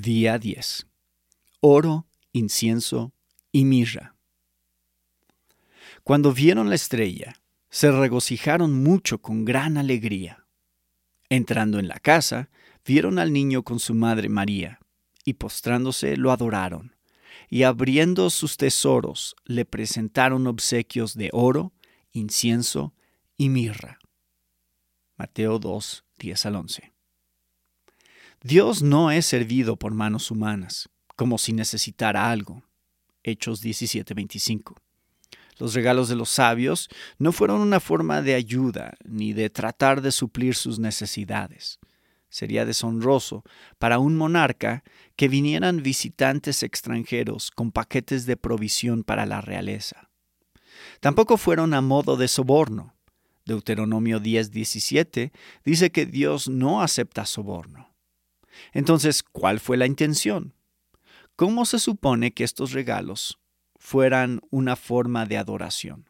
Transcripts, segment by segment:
Día 10. Oro, incienso y mirra. Cuando vieron la estrella, se regocijaron mucho con gran alegría. Entrando en la casa, vieron al niño con su madre María, y postrándose lo adoraron, y abriendo sus tesoros le presentaron obsequios de oro, incienso y mirra. Mateo 2, 10 al 11. Dios no es servido por manos humanas, como si necesitara algo. Hechos 17:25. Los regalos de los sabios no fueron una forma de ayuda ni de tratar de suplir sus necesidades. Sería deshonroso para un monarca que vinieran visitantes extranjeros con paquetes de provisión para la realeza. Tampoco fueron a modo de soborno. Deuteronomio 10:17 dice que Dios no acepta soborno. Entonces, ¿cuál fue la intención? ¿Cómo se supone que estos regalos fueran una forma de adoración?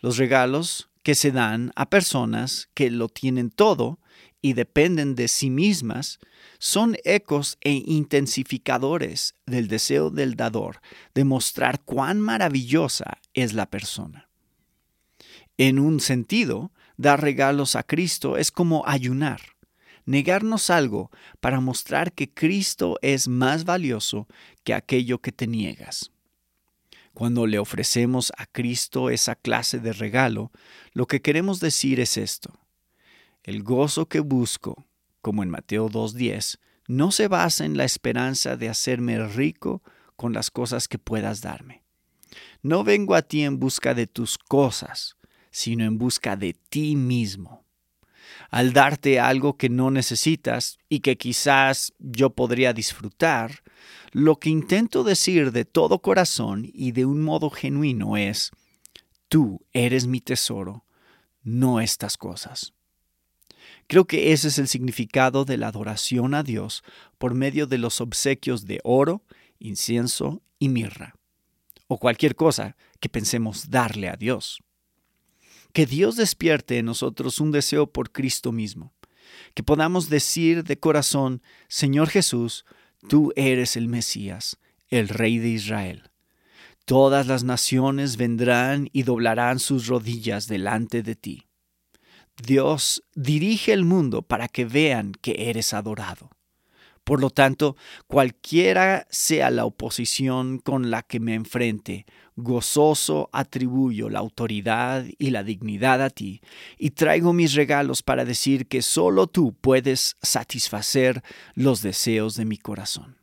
Los regalos que se dan a personas que lo tienen todo y dependen de sí mismas son ecos e intensificadores del deseo del dador de mostrar cuán maravillosa es la persona. En un sentido, dar regalos a Cristo es como ayunar negarnos algo para mostrar que Cristo es más valioso que aquello que te niegas. Cuando le ofrecemos a Cristo esa clase de regalo, lo que queremos decir es esto. El gozo que busco, como en Mateo 2.10, no se basa en la esperanza de hacerme rico con las cosas que puedas darme. No vengo a ti en busca de tus cosas, sino en busca de ti mismo al darte algo que no necesitas y que quizás yo podría disfrutar, lo que intento decir de todo corazón y de un modo genuino es, tú eres mi tesoro, no estas cosas. Creo que ese es el significado de la adoración a Dios por medio de los obsequios de oro, incienso y mirra, o cualquier cosa que pensemos darle a Dios que Dios despierte en nosotros un deseo por Cristo mismo, que podamos decir de corazón, Señor Jesús, tú eres el Mesías, el Rey de Israel. Todas las naciones vendrán y doblarán sus rodillas delante de ti. Dios dirige el mundo para que vean que eres adorado. Por lo tanto, cualquiera sea la oposición con la que me enfrente, gozoso atribuyo la autoridad y la dignidad a ti, y traigo mis regalos para decir que solo tú puedes satisfacer los deseos de mi corazón.